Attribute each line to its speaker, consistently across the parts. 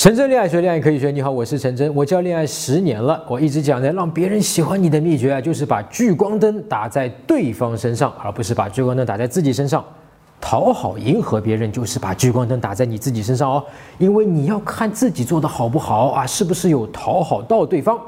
Speaker 1: 陈真恋爱学，恋爱可以学。你好，我是陈真，我教恋爱十年了。我一直讲的，让别人喜欢你的秘诀啊，就是把聚光灯打在对方身上，而不是把聚光灯打在自己身上。讨好迎合别人，就是把聚光灯打在你自己身上哦。因为你要看自己做的好不好啊，是不是有讨好到对方。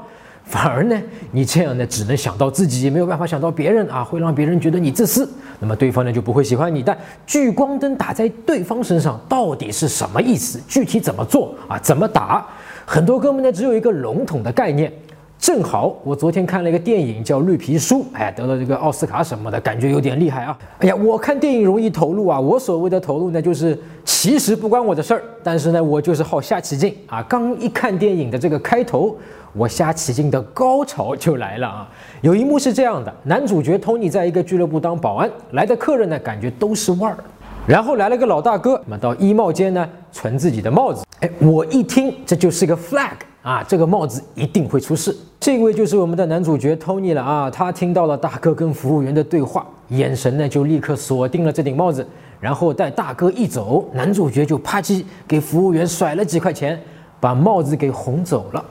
Speaker 1: 反而呢，你这样呢，只能想到自己，没有办法想到别人啊，会让别人觉得你自私，那么对方呢就不会喜欢你。但聚光灯打在对方身上到底是什么意思？具体怎么做啊？怎么打？很多哥们呢只有一个笼统的概念。正好我昨天看了一个电影叫《绿皮书》，哎，得了这个奥斯卡什么的，感觉有点厉害啊。哎呀，我看电影容易投入啊。我所谓的投入呢，就是其实不关我的事儿，但是呢，我就是好瞎起劲啊。刚一看电影的这个开头。我瞎起劲的高潮就来了啊！有一幕是这样的：男主角托尼在一个俱乐部当保安，来的客人呢感觉都是腕儿，然后来了个老大哥，那么到衣帽间呢存自己的帽子。哎，我一听这就是个 flag 啊，这个帽子一定会出事。这位就是我们的男主角托尼了啊！他听到了大哥跟服务员的对话，眼神呢就立刻锁定了这顶帽子，然后待大哥一走，男主角就啪叽给服务员甩了几块钱，把帽子给哄走了。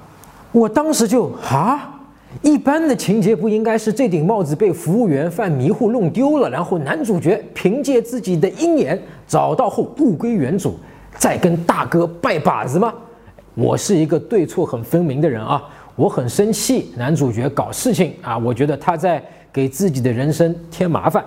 Speaker 1: 我当时就啊，一般的情节不应该是这顶帽子被服务员犯迷糊弄丢了，然后男主角凭借自己的鹰眼找到后物归原主，再跟大哥拜把子吗？我是一个对错很分明的人啊，我很生气，男主角搞事情啊，我觉得他在给自己的人生添麻烦。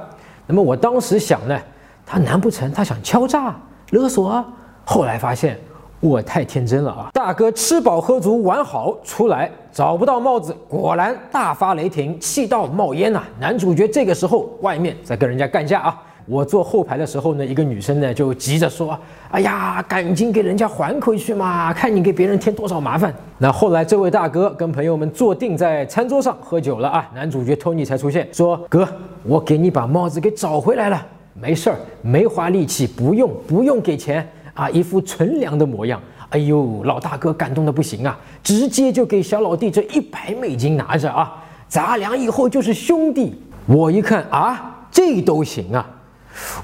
Speaker 1: 那么我当时想呢，他难不成他想敲诈勒索？后来发现。我太天真了啊！大哥吃饱喝足玩好出来找不到帽子，果然大发雷霆，气到冒烟呐！男主角这个时候外面在跟人家干架啊！我坐后排的时候呢，一个女生呢就急着说：“哎呀，赶紧给人家还回去嘛！看你给别人添多少麻烦。”那后来这位大哥跟朋友们坐定在餐桌上喝酒了啊，男主角托尼才出现说：“哥，我给你把帽子给找回来了，没事儿，没花力气，不用不用给钱。”啊，一副纯良的模样，哎呦，老大哥感动的不行啊，直接就给小老弟这一百美金拿着啊，咱俩以后就是兄弟。我一看啊，这都行啊，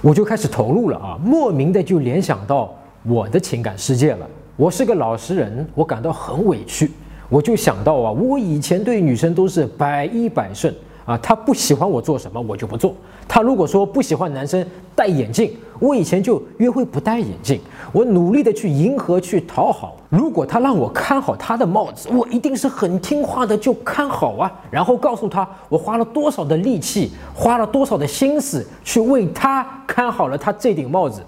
Speaker 1: 我就开始投入了啊，莫名的就联想到我的情感世界了。我是个老实人，我感到很委屈，我就想到啊，我以前对女生都是百依百顺。啊，他不喜欢我做什么，我就不做。他如果说不喜欢男生戴眼镜，我以前就约会不戴眼镜。我努力的去迎合，去讨好。如果他让我看好他的帽子，我一定是很听话的，就看好啊。然后告诉他我花了多少的力气，花了多少的心思去为他看好了他这顶帽子。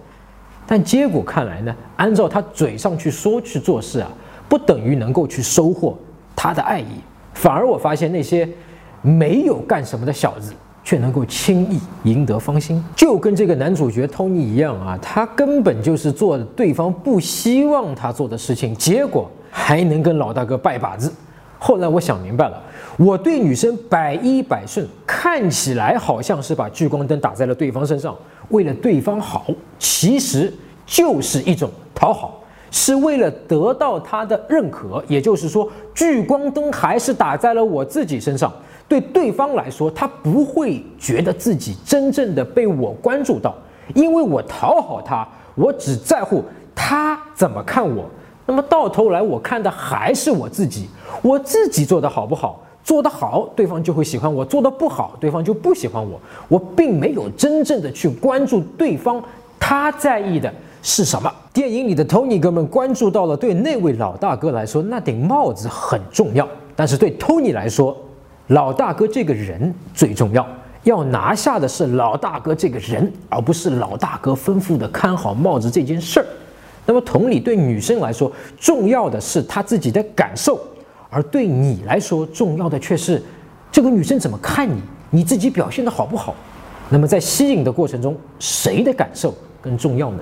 Speaker 1: 但结果看来呢，按照他嘴上去说去做事啊，不等于能够去收获他的爱意。反而我发现那些。没有干什么的小子，却能够轻易赢得芳心，就跟这个男主角托尼一样啊，他根本就是做对方不希望他做的事情，结果还能跟老大哥拜把子。后来我想明白了，我对女生百依百顺，看起来好像是把聚光灯打在了对方身上，为了对方好，其实就是一种讨好，是为了得到他的认可。也就是说，聚光灯还是打在了我自己身上。对对方来说，他不会觉得自己真正的被我关注到，因为我讨好他，我只在乎他怎么看我。那么到头来，我看的还是我自己，我自己做的好不好？做得好，对方就会喜欢我；做得不好，对方就不喜欢我。我并没有真正的去关注对方，他在意的是什么？电影里的 Tony 哥们关注到了，对那位老大哥来说，那顶帽子很重要，但是对 Tony 来说，老大哥这个人最重要，要拿下的是老大哥这个人，而不是老大哥吩咐的看好帽子这件事儿。那么同理，对女生来说，重要的是她自己的感受，而对你来说，重要的却是这个女生怎么看你，你自己表现的好不好。那么在吸引的过程中，谁的感受更重要呢？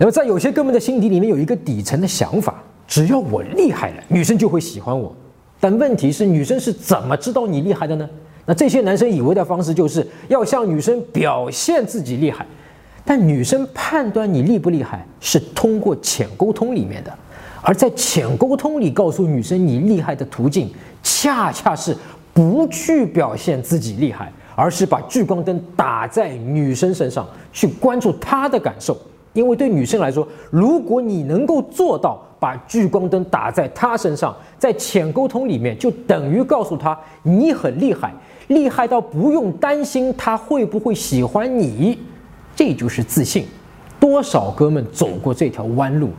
Speaker 1: 那么在有些哥们的心底里面有一个底层的想法：只要我厉害了，女生就会喜欢我。但问题是，女生是怎么知道你厉害的呢？那这些男生以为的方式就是要向女生表现自己厉害，但女生判断你厉不厉害是通过浅沟通里面的，而在浅沟通里告诉女生你厉害的途径，恰恰是不去表现自己厉害，而是把聚光灯打在女生身上，去关注她的感受。因为对女生来说，如果你能够做到把聚光灯打在她身上，在浅沟通里面，就等于告诉她你很厉害，厉害到不用担心她会不会喜欢你，这就是自信。多少哥们走过这条弯路，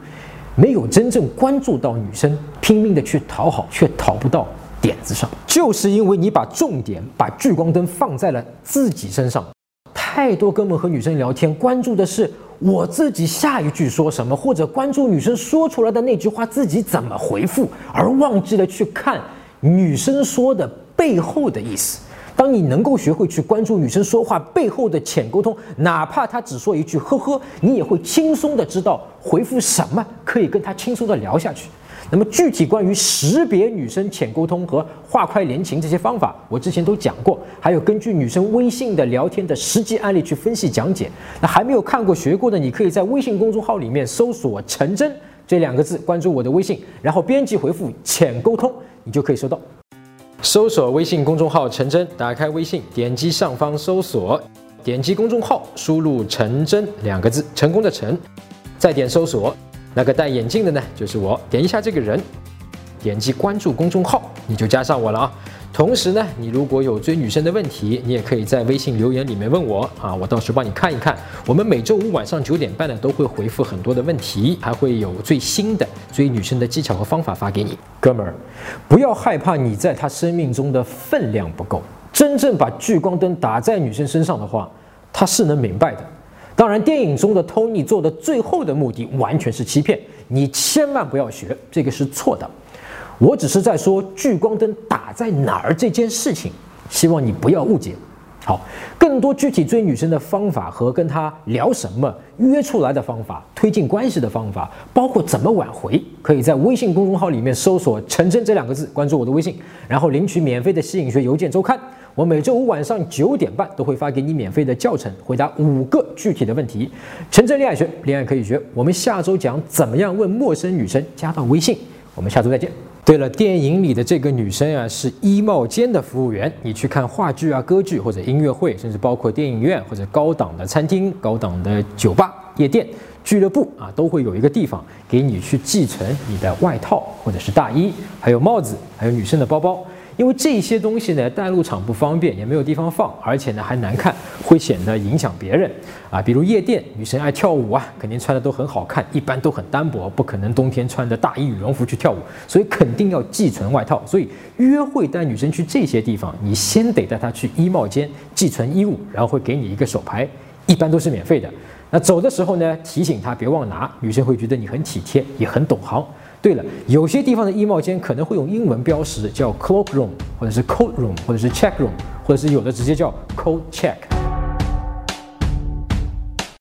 Speaker 1: 没有真正关注到女生，拼命的去讨好，却讨不到点子上，就是因为你把重点把聚光灯放在了自己身上。太多哥们和女生聊天，关注的是我自己下一句说什么，或者关注女生说出来的那句话自己怎么回复，而忘记了去看女生说的背后的意思。当你能够学会去关注女生说话背后的浅沟通，哪怕她只说一句呵呵，你也会轻松的知道回复什么可以跟她轻松的聊下去。那么具体关于识别女生浅沟通和话快连情这些方法，我之前都讲过，还有根据女生微信的聊天的实际案例去分析讲解。那还没有看过学过的，你可以在微信公众号里面搜索“陈真”这两个字，关注我的微信，然后编辑回复“浅沟通”，你就可以收到。搜索微信公众号“陈真”，打开微信，点击上方搜索，点击公众号，输入“陈真”两个字，成功的“陈”，再点搜索。那个戴眼镜的呢，就是我。点一下这个人，点击关注公众号，你就加上我了啊。同时呢，你如果有追女生的问题，你也可以在微信留言里面问我啊，我到时候帮你看一看。我们每周五晚上九点半呢，都会回复很多的问题，还会有最新的追女生的技巧和方法发给你。哥们儿，不要害怕你在她生命中的分量不够。真正把聚光灯打在女生身上的话，她是能明白的。当然，电影中的 Tony 做的最后的目的完全是欺骗你，千万不要学，这个是错的。我只是在说聚光灯打在哪儿这件事情，希望你不要误解。好，更多具体追女生的方法和跟她聊什么、约出来的方法、推进关系的方法，包括怎么挽回，可以在微信公众号里面搜索“陈真”这两个字，关注我的微信，然后领取免费的吸引学邮件周刊。我每周五晚上九点半都会发给你免费的教程，回答五个具体的问题。陈真恋爱学，恋爱可以学。我们下周讲怎么样问陌生女生加到微信。我们下周再见。对了，电影里的这个女生啊，是衣帽间的服务员。你去看话剧啊、歌剧或者音乐会，甚至包括电影院或者高档的餐厅、高档的酒吧、夜店、俱乐部啊，都会有一个地方给你去寄存你的外套或者是大衣，还有帽子，还有女生的包包。因为这些东西呢，带入场不方便，也没有地方放，而且呢还难看，会显得影响别人啊。比如夜店，女生爱跳舞啊，肯定穿的都很好看，一般都很单薄，不可能冬天穿着大衣羽绒服去跳舞，所以肯定要寄存外套。所以约会带女生去这些地方，你先得带她去衣帽间寄存衣物，然后会给你一个手牌，一般都是免费的。那走的时候呢，提醒她别忘拿，女生会觉得你很体贴，也很懂行。对了，有些地方的衣帽间可能会用英文标识，叫 cloak room，或者是 coat room，或者是 check room，或者是有的直接叫 coat check。